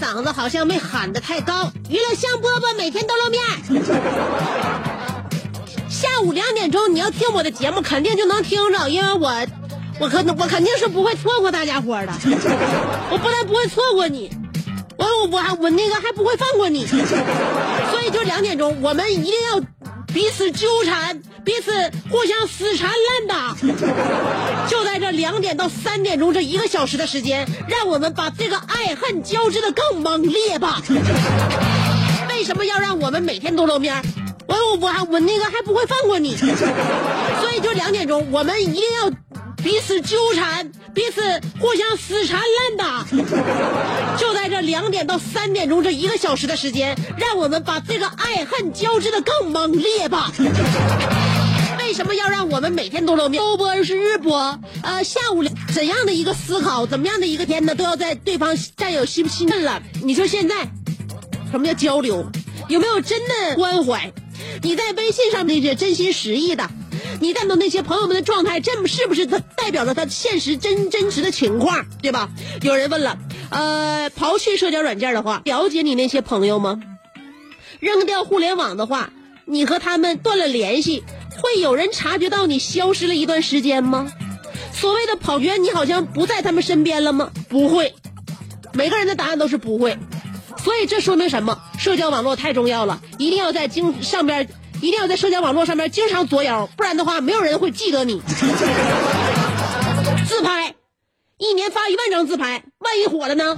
嗓子好像没喊得太高。娱乐香饽饽每天都露面。下午两点钟你要听我的节目，肯定就能听着，因为我，我可我肯定是不会错过大家伙的。我不但不会错过你，我我我还我那个还不会放过你，所以就两点钟，我们一定要彼此纠缠，彼此互相死缠烂打。就在这两点到三点钟这一个小时的时间，让我们把这个爱恨交织的更猛烈吧。为什么要让我们每天都露面？我我我还我那个还不会放过你，所以就两点钟，我们一定要彼此纠缠，彼此互相死缠烂打。就在这两点到三点钟这一个小时的时间，让我们把这个爱恨交织的更猛烈吧。为什么要让我们每天都露面？周播是日播，呃，下午怎样的一个思考，怎么样的一个天呢，都要在对方占有心不信任了。你说现在什么叫交流？有没有真的关怀？你在微信上那些真心实意的，你看到那些朋友们的状态，真是不是他代表着他现实真真实的情况，对吧？有人问了，呃，刨去社交软件的话，了解你那些朋友吗？扔掉互联网的话，你和他们断了联系，会有人察觉到你消失了一段时间吗？所谓的跑圈，你好像不在他们身边了吗？不会，每个人的答案都是不会。所以这说明什么？社交网络太重要了，一定要在经上边，一定要在社交网络上面经常作妖，不然的话，没有人会记得你。自拍，一年发一万张自拍，万一火了呢？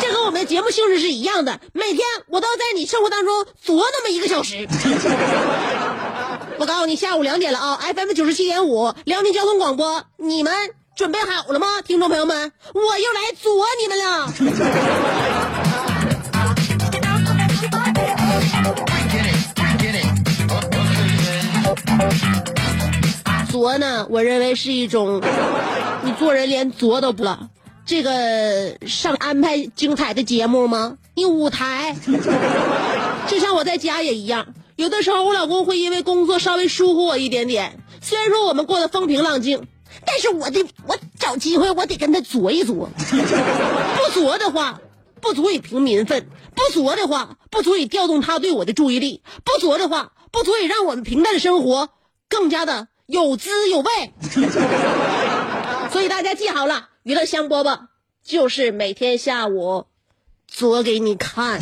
这和我们的节目性质是一样的，每天我都要在你生活当中作那么一个小时。我告诉你，下午两点了啊！FM 九十七点五，辽宁交通广播，你们准备好了吗，听众朋友们？我又来作你们了。作呢，我认为是一种，你做人连作都不了。这个上安排精彩的节目吗？你舞台，就像我在家也一样。有的时候我老公会因为工作稍微疏忽我一点点，虽然说我们过得风平浪静，但是我得我找机会我得跟他作一作，不作的话不足以平民愤，不作的话不足以调动他对我的注意力，不作的话不足以让我们平淡的生活更加的有滋有味。所以大家记好了，娱乐香饽饽就是每天下午做给你看。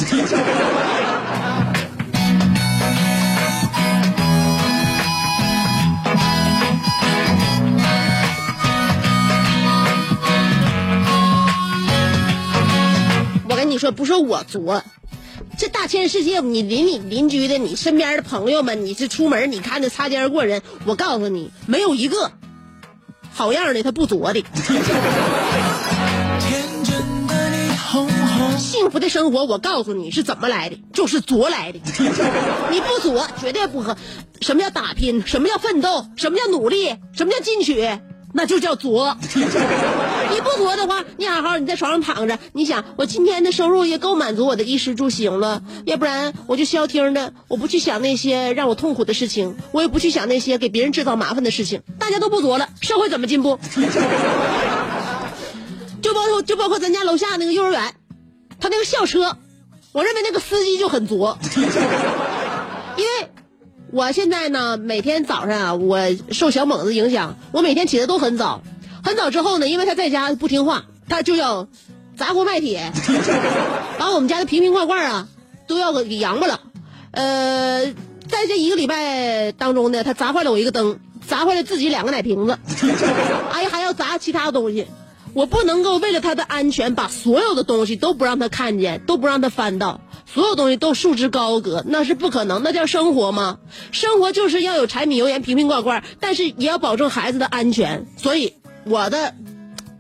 我跟你说，不是我作，这大千世界，你邻里邻居的，你身边的朋友们，你是出门你看着擦肩而过人，我告诉你，没有一个好样的他不作的。幸福的生活，我告诉你是怎么来的，就是作来的。你不作，绝对不和。什么叫打拼？什么叫奋斗？什么叫努力？什么叫进取？那就叫作。你不作的话，你好好你在床上躺着，你想我今天的收入也够满足我的衣食住行了，要不然我就消停的，我不去想那些让我痛苦的事情，我也不去想那些给别人制造麻烦的事情。大家都不作了，社会怎么进步？就包括就包括咱家楼下那个幼儿园，他那个校车，我认为那个司机就很作，因为我现在呢每天早上啊，我受小猛子影响，我每天起的都很早，很早之后呢，因为他在家不听话，他就要砸锅卖铁，把我们家的瓶瓶罐罐啊都要给扬巴了，呃，在这一个礼拜当中呢，他砸坏了我一个灯，砸坏了自己两个奶瓶子，哎呀，还要砸其他东西。我不能够为了他的安全，把所有的东西都不让他看见，都不让他翻到，所有东西都束之高阁，那是不可能。那叫生活吗？生活就是要有柴米油盐瓶瓶罐罐，但是也要保证孩子的安全。所以我的，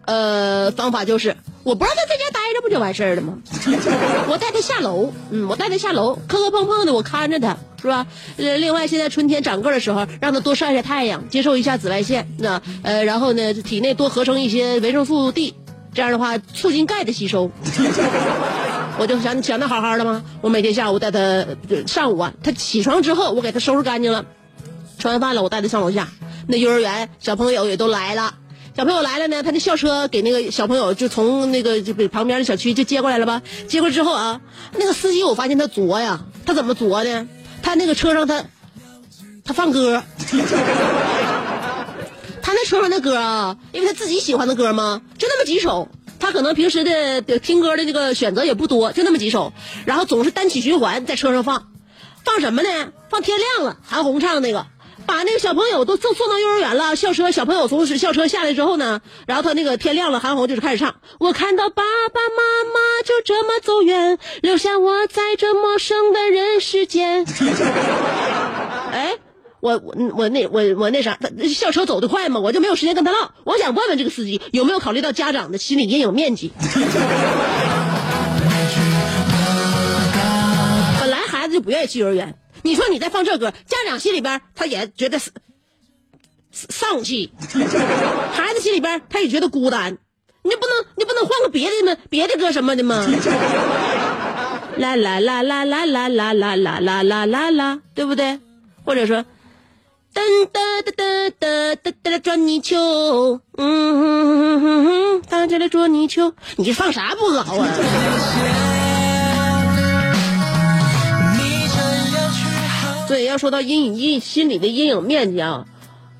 呃，方法就是，我不让他在家待着，不就完事儿了吗？我带他下楼，嗯，我带他下楼，磕磕碰碰的，我看着他，是吧？呃，另外现在春天长个的时候，让他多晒晒太阳，接受一下紫外线，那呃，然后呢，体内多合成一些维生素 D，这样的话促进钙的吸收。我就想想的好好的吗？我每天下午带他，呃上午啊，他起床之后，我给他收拾干净了，吃完饭了，我带他上楼下。那幼儿园小朋友也都来了，小朋友来了呢，他那校车给那个小朋友就从那个就旁边的小区就接过来了吧？接过之后啊，那个司机我发现他作呀，他怎么作呢？他那个车上他他放歌，他那车上的歌啊，因为他自己喜欢的歌嘛，就那么几首。他可能平时的听歌的这个选择也不多，就那么几首，然后总是单曲循环在车上放，放什么呢？放天亮了，韩红唱那个。把那个小朋友都送送到幼儿园了，校车小朋友从校车下来之后呢，然后他那个天亮了，韩红就是开始唱。我看到爸爸妈妈就这么走远，留下我在这陌生的人世间。哎，我我那我我那啥，校车走得快嘛，我就没有时间跟他唠。我想问问这个司机有没有考虑到家长的心理阴影面积。本来孩子就不愿意去幼儿园，你说你再放这歌，家长心里边他也觉得丧气，孩子心里边他也觉得孤单。你不能你不能换个别的吗？别的歌什么的吗？啦啦啦啦啦啦啦啦啦啦啦啦啦，对不对？或者说，噔噔噔噔噔噔噔捉泥鳅，嗯哼哼哼哼，大家来捉泥鳅，你放啥不好啊？所以要说到阴影阴心里的阴影面积啊，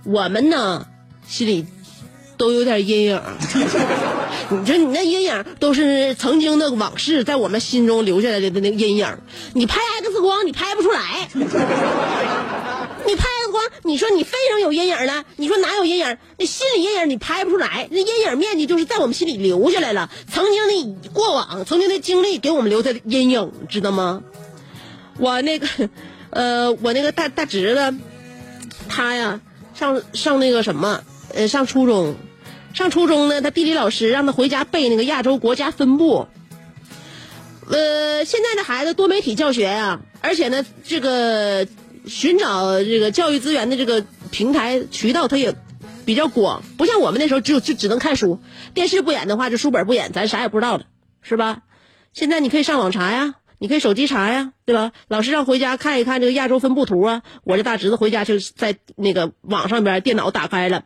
我们呢心里都有点阴影。你说你那阴影都是曾经的往事，在我们心中留下来的那个阴影。你拍 X 光，你拍不出来。你拍 X 光，你说你肺上有阴影了，你说哪有阴影？那心理阴影你拍不出来，那阴影面积就是在我们心里留下来了。曾经的过往，曾经的经历给我们留下的阴影，知道吗？我那个，呃，我那个大大侄子，他呀，上上那个什么，呃，上初中，上初中呢，他地理老师让他回家背那个亚洲国家分布。呃，现在的孩子多媒体教学呀、而且呢，这个寻找这个教育资源的这个平台渠道，它也比较广，不像我们那时候只有就只能看书，电视不演的话，就书本不演，咱啥也不知道了，是吧？现在你可以上网查呀，你可以手机查呀，对吧？老师让回家看一看这个亚洲分布图啊。我这大侄子回家就在那个网上边电脑打开了，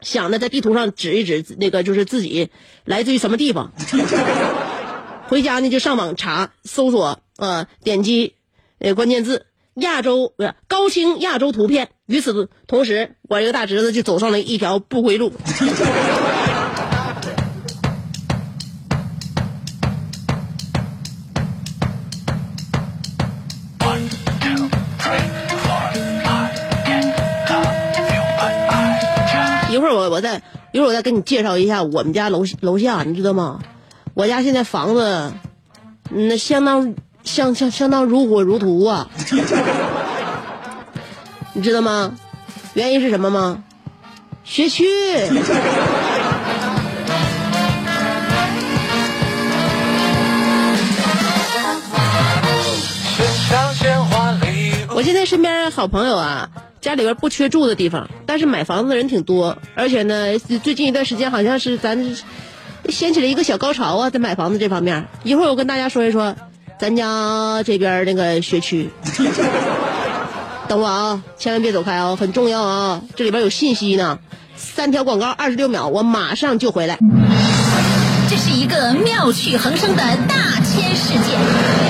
想着在地图上指一指那个就是自己来自于什么地方。回家呢就上网查搜索呃点击呃关键字亚洲不是高清亚洲图片。与此同时，我这个大侄子就走上了一条不归路。会儿我我再一会儿我再给你介绍一下我们家楼楼下，你知道吗？我家现在房子，嗯那相当相相相当如火如荼啊，你知道吗？原因是什么吗？学区。我现在身边好朋友啊，家里边不缺住的地方，但是买房子的人挺多，而且呢，最近一段时间好像是咱掀起了一个小高潮啊，在买房子这方面。一会儿我跟大家说一说咱家这边那个学区。等我啊，千万别走开啊，很重要啊，这里边有信息呢。三条广告，二十六秒，我马上就回来。这是一个妙趣横生的大千世界。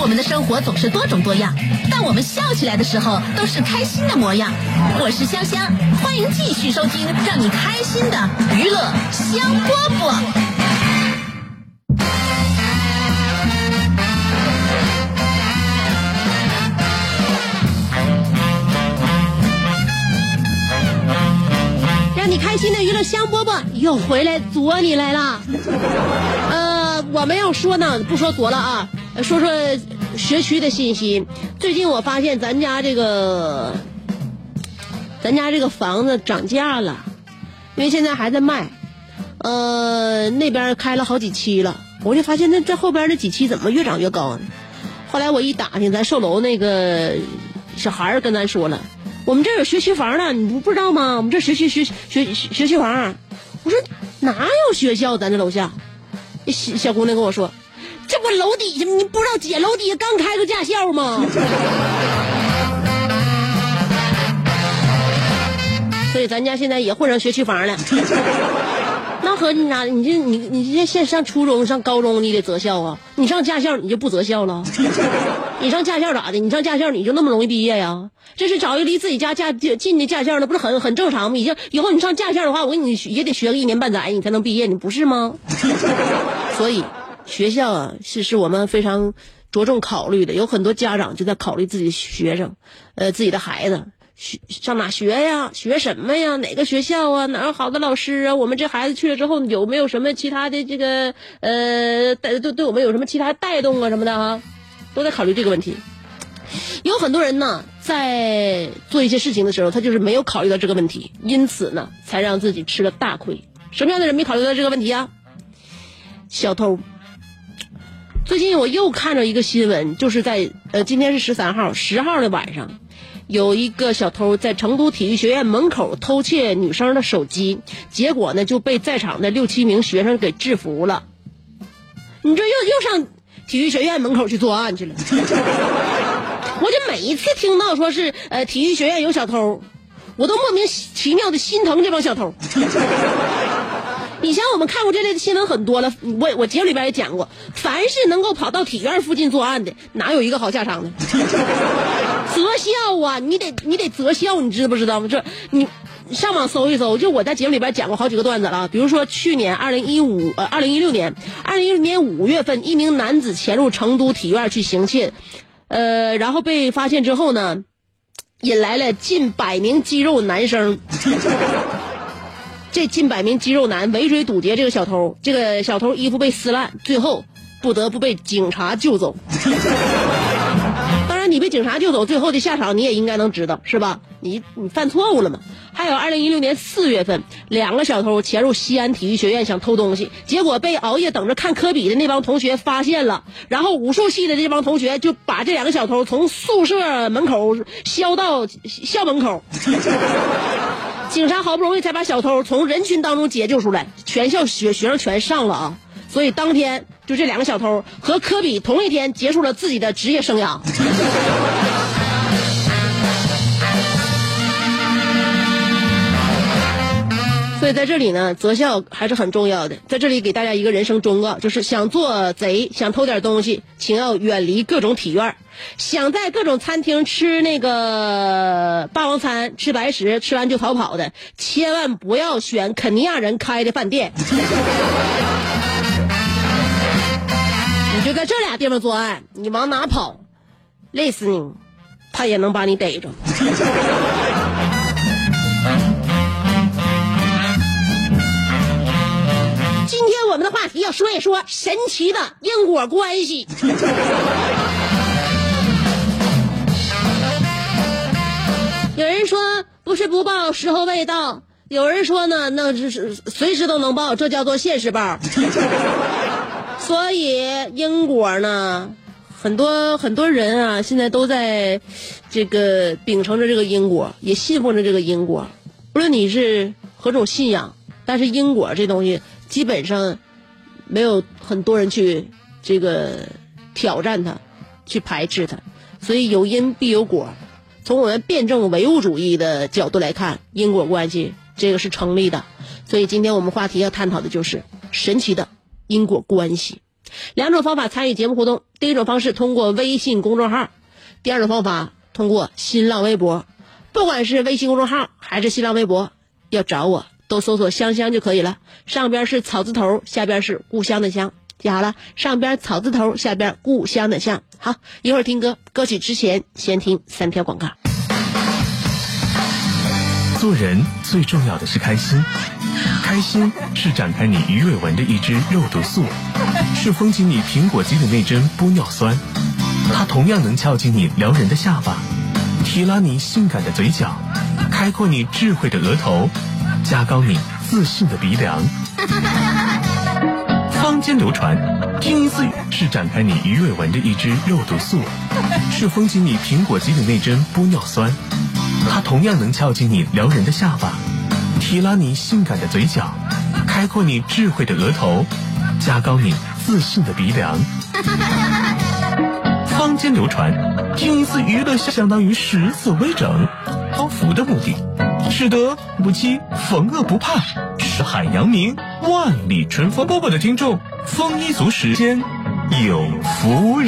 我们的生活总是多种多样，但我们笑起来的时候都是开心的模样。我是香香，欢迎继续收听让你开心的娱乐香饽饽。让你开心的娱乐香饽饽又回来啄你来了。呃，我们要说呢，不说啄了啊，说说学区的信息。最近我发现咱家这个，咱家这个房子涨价了，因为现在还在卖。呃，那边开了好几期了，我就发现那这后边那几期怎么越涨越高呢？后来我一打听，咱售楼那个小孩儿跟咱说了。我们这有学区房呢，你不不知道吗？我们这学区学学学区房。我说哪有学校？咱这楼下，小小姑娘跟我说，这不楼底下，你不知道姐楼底下刚开个驾校吗？所以咱家现在也混上学区房了。那和你咋？你这你你这现上初中上高中你得择校啊？你上驾校你就不择校了？你上驾校咋的？你上驾校你就那么容易毕业呀？这是找一个离自己家驾近的驾校，那不是很很正常吗？已经以后你上驾校的话，我给你也得学个一年半载，你才能毕业，你不是吗？所以学校啊，是是我们非常着重考虑的。有很多家长就在考虑自己的学生，呃，自己的孩子。学上哪学呀？学什么呀？哪个学校啊？哪有好的老师啊？我们这孩子去了之后，有没有什么其他的这个呃带对对我们有什么其他带动啊什么的哈？都在考虑这个问题。有很多人呢，在做一些事情的时候，他就是没有考虑到这个问题，因此呢，才让自己吃了大亏。什么样的人没考虑到这个问题啊？小偷。最近我又看着一个新闻，就是在呃今天是十三号，十号的晚上。有一个小偷在成都体育学院门口偷窃女生的手机，结果呢就被在场的六七名学生给制服了。你这又又上体育学院门口去作案去了？我就每一次听到说是呃体育学院有小偷，我都莫名其妙的心疼这帮小偷。以前我们看过这类的新闻很多了，我我节目里边也讲过，凡是能够跑到体院附近作案的，哪有一个好下场的？择校啊，你得你得择校，你知不知道吗？这你上网搜一搜，就我在节目里边讲过好几个段子了。比如说去年二零一五呃二零一六年，二零一六年五月份，一名男子潜入成都体院去行窃，呃，然后被发现之后呢，引来了近百名肌肉男生。这近百名肌肉男围追堵截这个小偷，这个小偷衣服被撕烂，最后不得不被警察救走。你被警察救走，最后的下场你也应该能知道，是吧？你你犯错误了嘛？还有，二零一六年四月份，两个小偷潜入西安体育学院想偷东西，结果被熬夜等着看科比的那帮同学发现了，然后武术系的这帮同学就把这两个小偷从宿舍门口削到校门口。警察好不容易才把小偷从人群当中解救出来，全校学学生全上了啊！所以当天就这两个小偷和科比同一天结束了自己的职业生涯。所以在这里呢，择校还是很重要的。在这里给大家一个人生忠告，就是想做贼、想偷点东西，请要远离各种体院；想在各种餐厅吃那个霸王餐、吃白食，吃完就逃跑的，千万不要选肯尼亚人开的饭店。你就在这俩地方作案，你往哪跑，累死你，他也能把你逮着。今天我们的话题要说一说神奇的因果关系。有人说不是不报，时候未到；有人说呢，那是是随时都能报，这叫做现实报。所以因果呢，很多很多人啊，现在都在这个秉承着这个因果，也信奉着这个因果。不论你是何种信仰，但是因果这东西基本上没有很多人去这个挑战它，去排斥它。所以有因必有果。从我们辩证唯物主义的角度来看，因果关系这个是成立的。所以今天我们话题要探讨的就是神奇的因果关系。两种方法参与节目互动：第一种方式通过微信公众号，第二种方法通过新浪微博。不管是微信公众号还是新浪微博，要找我都搜索“香香”就可以了。上边是草字头，下边是故乡的乡。记好了，上边草字头，下边故乡的乡。好，一会儿听歌，歌曲之前先听三条广告。做人最重要的是开心，开心是展开你鱼尾纹的一支肉毒素，是封紧你苹果肌的那针玻尿酸，它同样能翘起你撩人的下巴，提拉你性感的嘴角，开阔你智慧的额头，加高你自信的鼻梁。坊间流传，听一次是展开你鱼尾纹的一支肉毒素，是封紧你苹果肌的那针玻尿酸。它同样能翘起你撩人的下巴，提拉你性感的嘴角，开阔你智慧的额头，加高你自信的鼻梁。坊间流传，听一次娱乐相当于十次微整，包福的目的，使得不羁逢恶不怕，是海扬名，万里春风。波波的听众，丰衣足食间有福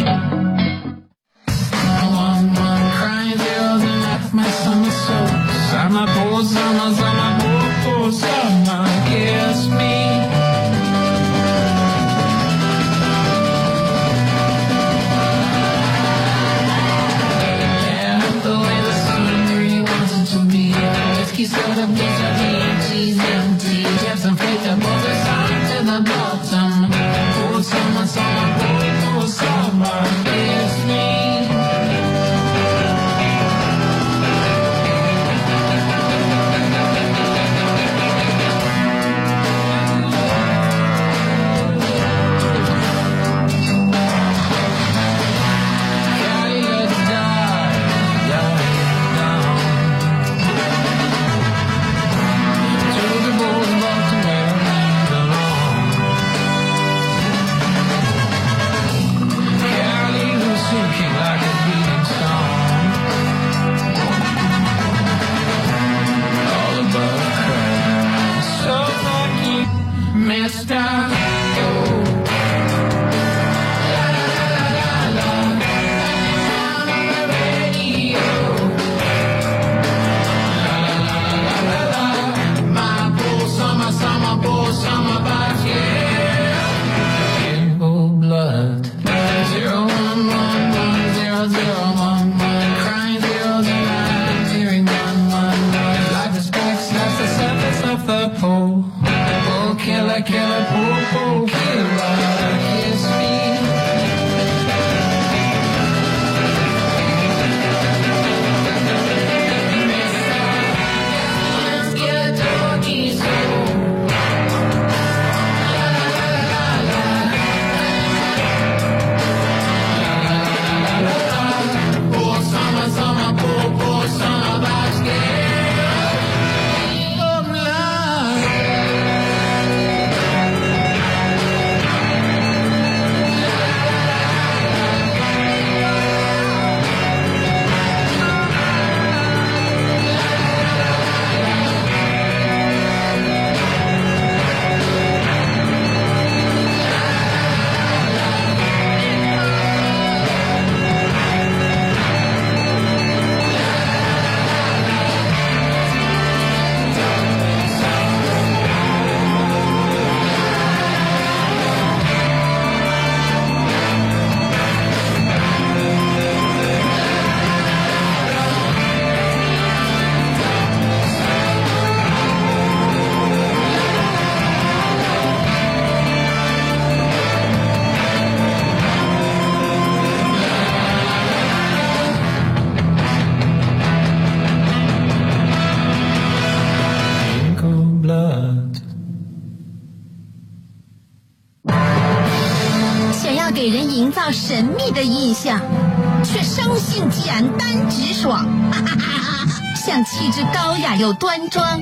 端庄，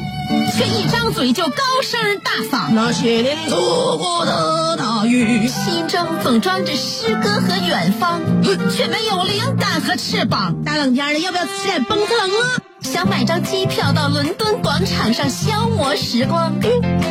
却一张嘴就高声大嗓。那些年错过的大雨，心中总装着诗歌和远方，却没有灵感和翅膀。大冷天的，要不要吃点蹦特冷啊？想买张机票到伦敦广场上消磨时光，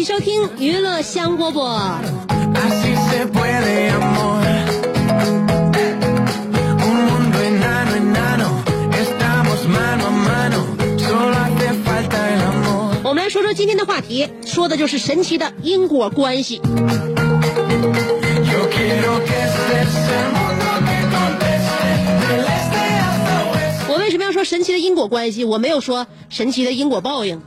续收听娱乐香饽饽。我们来说说今天的话题，说的就是神奇的因果关系。我为什么要说神奇的因果关系？我没有说神奇的因果报应。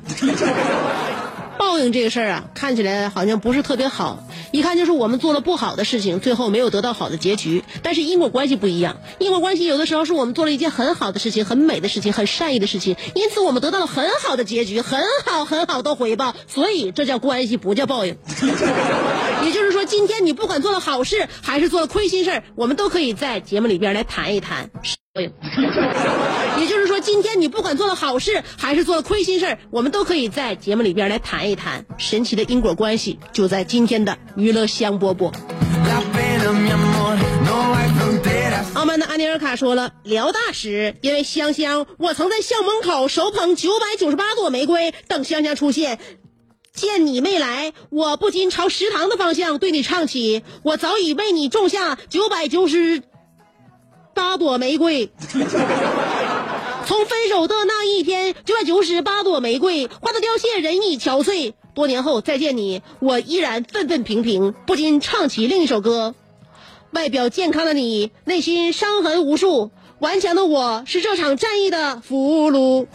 报应这个事儿啊，看起来好像不是特别好，一看就是我们做了不好的事情，最后没有得到好的结局。但是因果关系不一样，因果关系有的时候是我们做了一件很好的事情、很美的事情、很善意的事情，因此我们得到了很好的结局、很好很好的回报，所以这叫关系，不叫报应。也就是说，今天你不管做了好事还是做了亏心事儿我们都可以在节目里边来谈一谈报应。也就是，今天你不管做了好事还是做了亏心事我们都可以在节目里边来谈一谈神奇的因果关系，就在今天的娱乐香饽饽。La pena, mi amor. No hay fronteras. 傲慢的安尼尔卡说了，辽大时因为香香，我曾在校门口手捧九百九十八朵玫瑰等香香出现。见你没来，我不禁朝食堂的方向对你唱起：“我早已为你种下九百九十八朵玫瑰。”从分手的那一天，九百九十八朵玫瑰花的凋谢，人已憔悴。多年后再见你，我依然愤愤平平，不禁唱起另一首歌。外表健康的你，内心伤痕无数。顽强的我是这场战役的俘虏。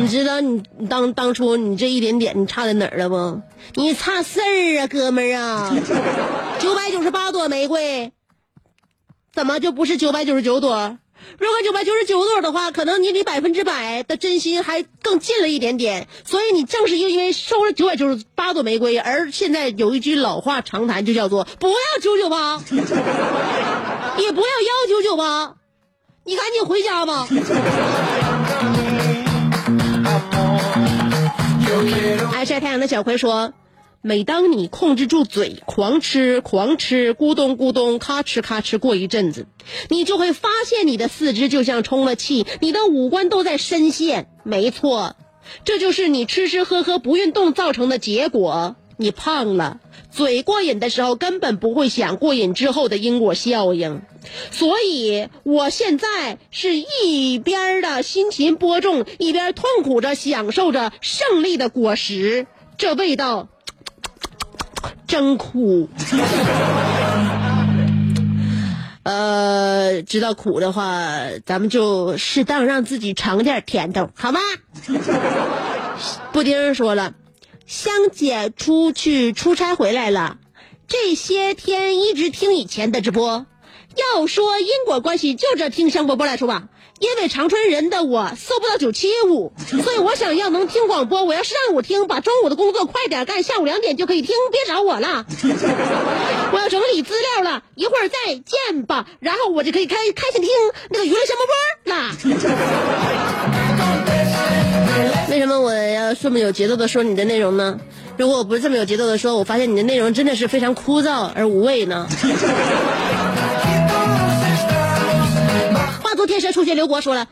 你知道你当当初你这一点点你差在哪儿了不？你差事儿啊，哥们儿啊！九百九十八朵玫瑰，怎么就不是九百九十九朵？如果九百九十九朵的话，可能你离百分之百的真心还更近了一点点。所以你正是因为收了九百九十八朵玫瑰，而现在有一句老话常谈，就叫做“不要九九八，也不要幺九九八”。你赶紧回家吧。爱晒太阳的小葵说：“每当你控制住嘴，狂吃狂吃，咕咚咕咚，咔哧咔哧，过一阵子，你就会发现你的四肢就像充了气，你的五官都在深陷。没错，这就是你吃吃喝喝不运动造成的结果。你胖了，嘴过瘾的时候根本不会想过瘾之后的因果效应。所以我现在是一边的辛勤播种，一边痛苦着享受着胜利的果实，这味道真苦。呃，知道苦的话，咱们就适当让自己尝点甜头，好吗？布丁说了，香姐出去出差回来了，这些天一直听以前的直播。要说因果关系，就这听香饽饽来说吧。因为长春人的我搜不到九七五，所以我想要能听广播。我要是上午听，把中午的工作快点干，下午两点就可以听，别找我了。我要整理资料了，一会儿再见吧。然后我就可以开开始听那个娱乐香饽饽了。为什么我要这么有节奏的说你的内容呢？如果我不是这么有节奏的说，我发现你的内容真的是非常枯燥而无味呢。天蛇出现，刘国说了：“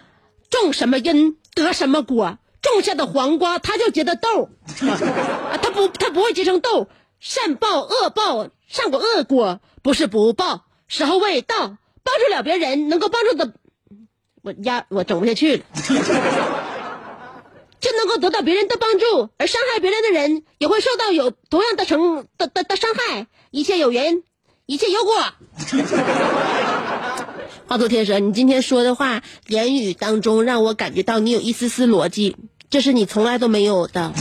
种什么因得什么果，种下的黄瓜它就结的豆，啊，它不它不会结成豆。善报恶报，善果恶果，不是不报，时候未到，帮助了别人，能够帮助的，我压我整不下去了。就能够得到别人的帮助，而伤害别人的人也会受到有同样的成的的的伤害。一切有缘，一切有果。华佗天蛇，你今天说的话，言语当中让我感觉到你有一丝丝逻辑，这是你从来都没有的。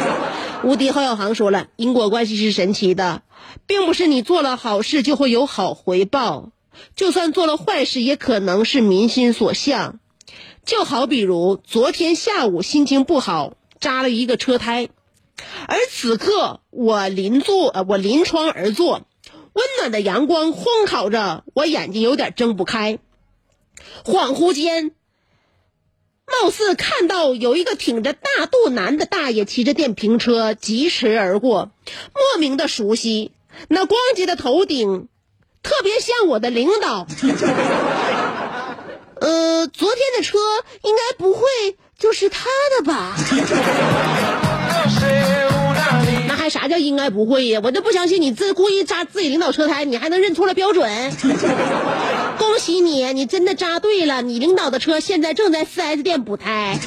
无敌侯小航说了，因果关系是神奇的，并不是你做了好事就会有好回报，就算做了坏事，也可能是民心所向。就好比如昨天下午心情不好，扎了一个车胎，而此刻我临坐，呃，我临窗而坐，温暖的阳光烘烤着，我眼睛有点睁不开。恍惚间，貌似看到有一个挺着大肚腩的大爷骑着电瓶车疾驰而过，莫名的熟悉，那光洁的头顶，特别像我的领导。呃，昨天的车应该不会就是他的吧？啥叫应该不会呀？我就不相信你自故意扎自己领导车胎，你还能认错了标准？恭喜你，你真的扎对了，你领导的车现在正在 4S 店补胎。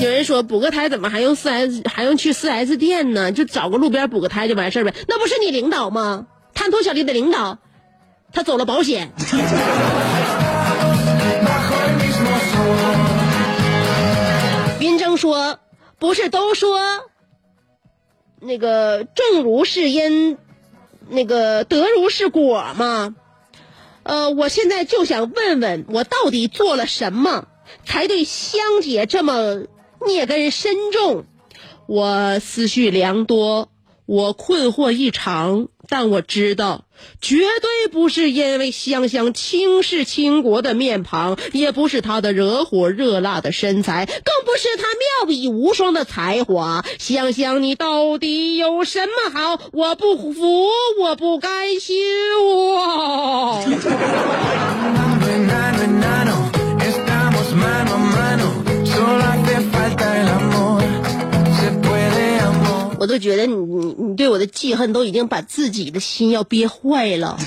有人说补个胎怎么还用 4S 还用去 4S 店呢？就找个路边补个胎就完事儿呗？那不是你领导吗？贪图小利的领导，他走了保险。说：“不是都说，那个种如是因，那个得如是果吗？呃，我现在就想问问，我到底做了什么，才对香姐这么孽根深重？我思绪良多，我困惑异常。”但我知道，绝对不是因为香香倾世倾国的面庞，也不是她的惹火热辣的身材，更不是她妙笔无双的才华。香香，你到底有什么好？我不服，我不甘心，我。都觉得你你你对我的记恨都已经把自己的心要憋坏了，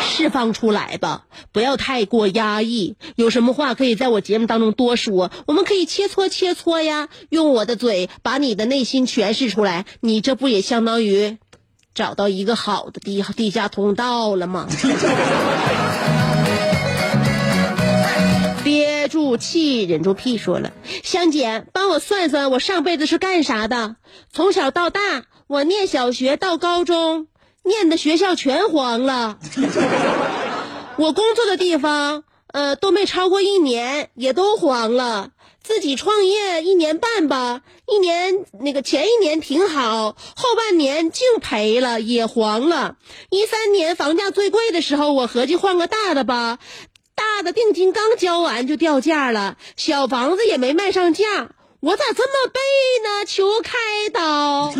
释放出来吧，不要太过压抑。有什么话可以在我节目当中多说，我们可以切磋切磋呀，用我的嘴把你的内心诠释出来。你这不也相当于找到一个好的地地下通道了吗？住气，忍住屁，说了，香姐，帮我算算，我上辈子是干啥的？从小到大，我念小学到高中，念的学校全黄了。我工作的地方，呃，都没超过一年，也都黄了。自己创业一年半吧，一年那个前一年挺好，后半年净赔了，也黄了。一三年房价最贵的时候，我合计换个大的吧。大的定金刚交完就掉价了，小房子也没卖上价，我咋这么背呢？求开导。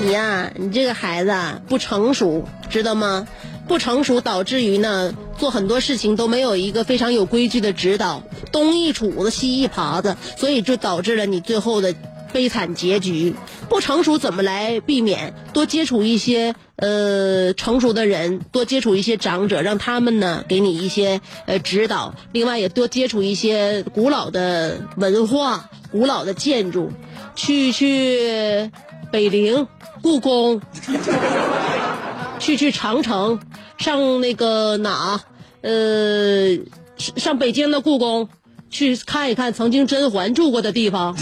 你呀，你这个孩子，不成熟，知道吗？不成熟导致于呢，做很多事情都没有一个非常有规矩的指导，东一杵子西一耙子，所以就导致了你最后的悲惨结局。不成熟怎么来避免？多接触一些呃成熟的人，多接触一些长者，让他们呢给你一些呃指导。另外也多接触一些古老的文化、古老的建筑，去去北陵、故宫。去去长城，上那个哪，呃，上北京的故宫去看一看曾经甄嬛住过的地方，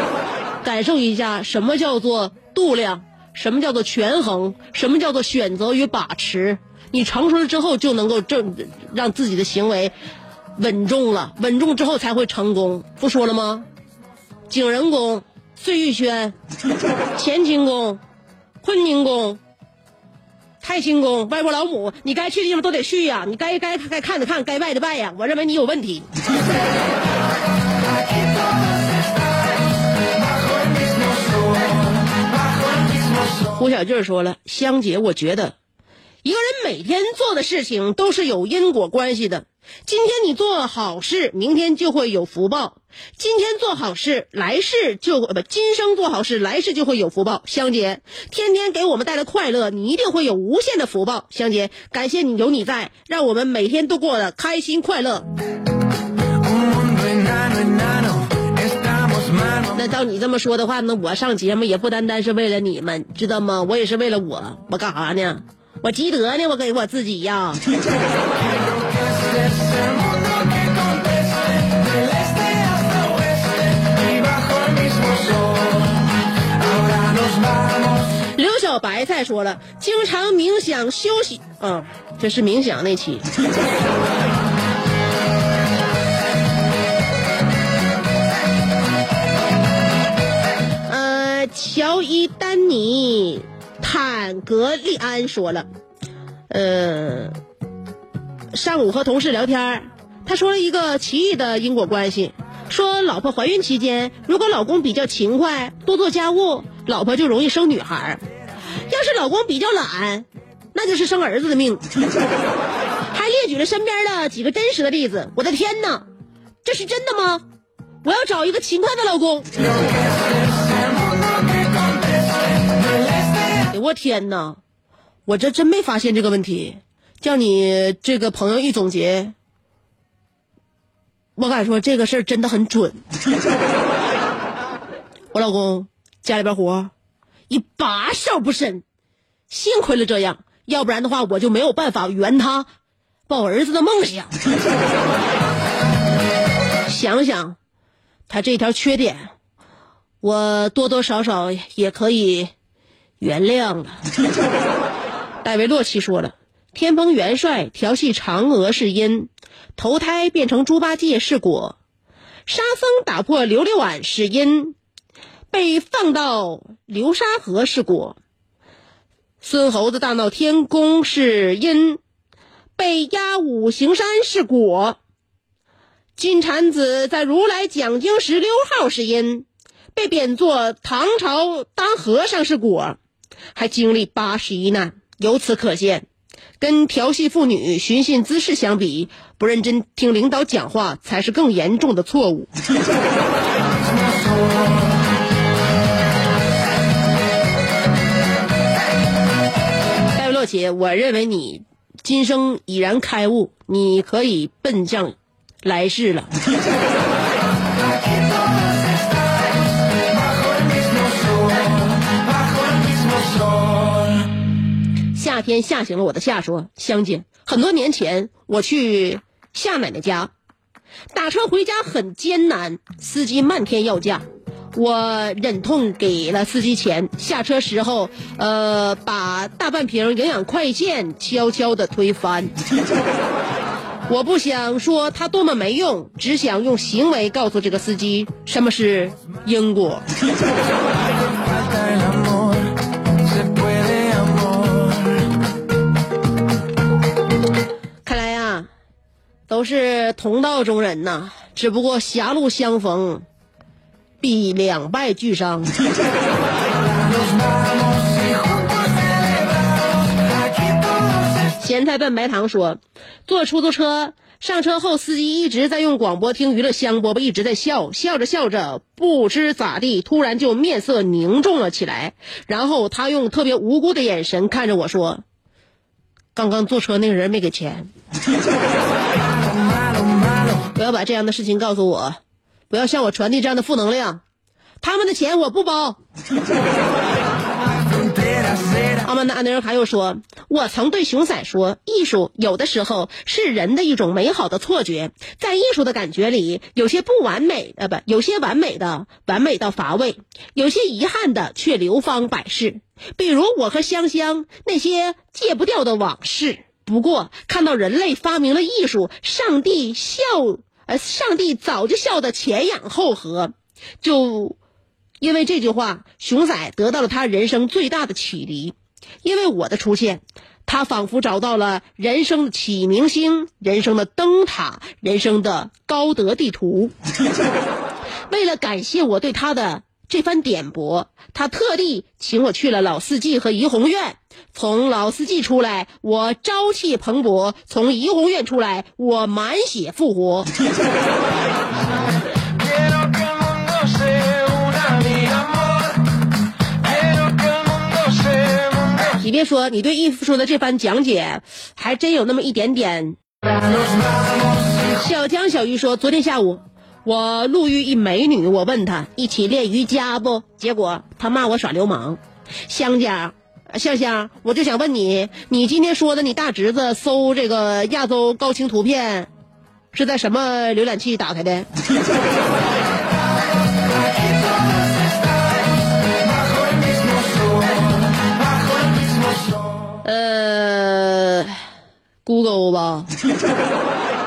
感受一下什么叫做度量，什么叫做权衡，什么叫做选择与把持。你成熟了之后，就能够正让自己的行为稳重了，稳重之后才会成功。不说了吗？景仁宫、碎玉轩、乾清宫、坤宁宫。太清宫、外国老母，你该去的地方都得去呀，你该该该看的看，该拜的拜呀。我认为你有问题。胡小俊说了，香姐，我觉得一个人每天做的事情都是有因果关系的。今天你做好事，明天就会有福报；今天做好事，来世就不，今生做好事，来世就会有福报。香姐，天天给我们带来快乐，你一定会有无限的福报。香姐，感谢你有你在，让我们每天都过得开心快乐。那照你这么说的话，那我上节目也不单单是为了你们，知道吗？我也是为了我，我干啥呢？我积德呢，我给我自己呀。刘小白菜说了，经常冥想休息，嗯，这是冥想那期。呃，乔伊丹尼坦格利安说了，呃，上午和同事聊天儿，他说了一个奇异的因果关系，说老婆怀孕期间，如果老公比较勤快，多做家务，老婆就容易生女孩；要是老公比较懒，那就是生儿子的命。还列举了身边的几个真实的例子。我的天哪，这是真的吗？我要找一个勤快的老公。哎 我天哪，我这真没发现这个问题。叫你这个朋友一总结，我敢说这个事儿真的很准。我老公家里边活一把手不伸，幸亏了这样，要不然的话我就没有办法圆他抱儿子的梦想。想想他这条缺点，我多多少少也可以原谅了。戴维洛奇说了。天蓬元帅调戏嫦娥是因，投胎变成猪八戒是果；沙僧打破琉璃碗是因，被放到流沙河是果；孙猴子大闹天宫是因，被压五行山是果；金蝉子在如来讲经时溜号是因，被贬做唐朝当和尚是果；还经历八十一难。由此可见。跟调戏妇女、寻衅滋事相比，不认真听领导讲话才是更严重的错误。戴维洛姐，我认为你今生已然开悟，你可以奔向来世了。夏天吓醒了我的夏说：“香姐，很多年前我去夏奶奶家，打车回家很艰难，司机漫天要价，我忍痛给了司机钱。下车时候，呃，把大半瓶营养快线悄悄的推翻。我不想说他多么没用，只想用行为告诉这个司机什么是因果。”都是同道中人呐，只不过狭路相逢，必两败俱伤。咸菜拌白糖说，坐出租车上车后，司机一直在用广播听娱乐香饽饽，一直在笑，笑着笑着，不知咋地，突然就面色凝重了起来，然后他用特别无辜的眼神看着我说：“刚刚坐车那个人没给钱。”不要把这样的事情告诉我，不要向我传递这样的负能量。他们的钱我不包。阿曼达·安德尔卡又说：“我曾对熊仔说，艺术有的时候是人的一种美好的错觉，在艺术的感觉里，有些不完美，呃，不，有些完美的完美到乏味，有些遗憾的却流芳百世。比如我和香香那些戒不掉的往事。不过看到人类发明了艺术，上帝笑，呃，上帝早就笑得前仰后合，就。”因为这句话，熊仔得到了他人生最大的启迪。因为我的出现，他仿佛找到了人生启明星、人生的灯塔、人生的高德地图。为了感谢我对他的这番点拨，他特地请我去了老四季和怡红院。从老四季出来，我朝气蓬勃；从怡红院出来，我满血复活。你别说你对艺术的这番讲解，还真有那么一点点。小江小鱼说，昨天下午我路遇一美女，我问她一起练瑜伽不？结果她骂我耍流氓。香家，香香，我就想问你，你今天说的你大侄子搜这个亚洲高清图片，是在什么浏览器打开的？呃，Google 吧。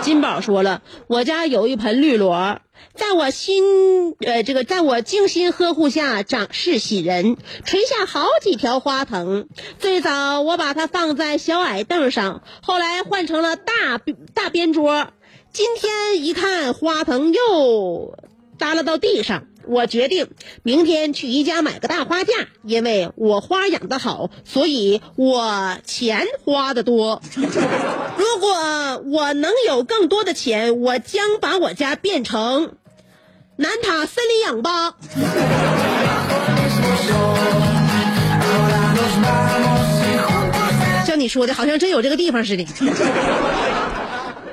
金宝说了，我家有一盆绿萝，在我心呃这个在我精心呵护下长势喜人，垂下好几条花藤。最早我把它放在小矮凳上，后来换成了大大边桌。今天一看，花藤又耷拉到地上。我决定明天去宜家买个大花架，因为我花养的好，所以我钱花的多。如果我能有更多的钱，我将把我家变成南塔森林氧吧。像你说的，好像真有这个地方似的。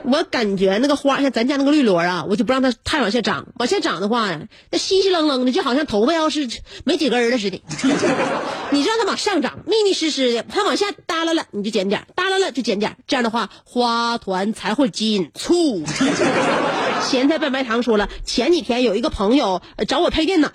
我感觉那个花像咱家那个绿萝啊，我就不让它太往下长。往下长的话呀，那稀稀楞楞的，就好像头发要是没几根了似的。你让它往上长，密密实实的；它往下耷拉了，你就剪点；耷拉了就剪点。这样的话，花团才会紧簇。咸菜拌白糖说了，前几天有一个朋友找我配电脑，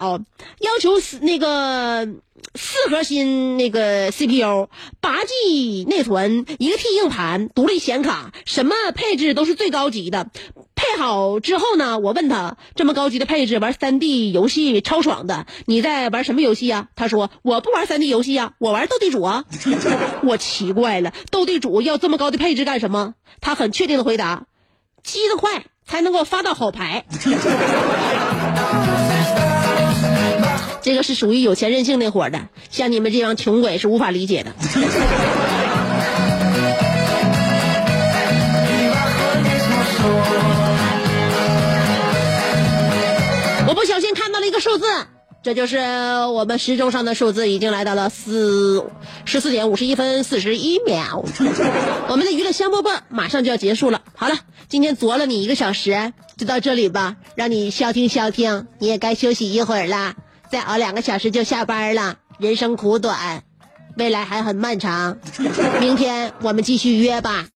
要求那个四核心那个 CPU，八 G 内存，一个 T 硬盘，独立显卡，什么配置都是最高级的。配好之后呢，我问他这么高级的配置，玩 3D 游戏超爽的，你在玩什么游戏呀？他说我不玩 3D 游戏呀，我玩斗地主啊。我奇怪了，斗地主要这么高的配置干什么？他很确定的回答，机子快。才能够发到好牌，这个是属于有钱任性那伙的，像你们这帮穷鬼是无法理解的。我不小心看到了一个数字。这就是我们时钟上的数字，已经来到了四十四点五十一分四十一秒。我们的娱乐香饽饽马上就要结束了。好了，今天啄了你一个小时，就到这里吧，让你消停消停。你也该休息一会儿了，再熬两个小时就下班了。人生苦短，未来还很漫长。明天我们继续约吧。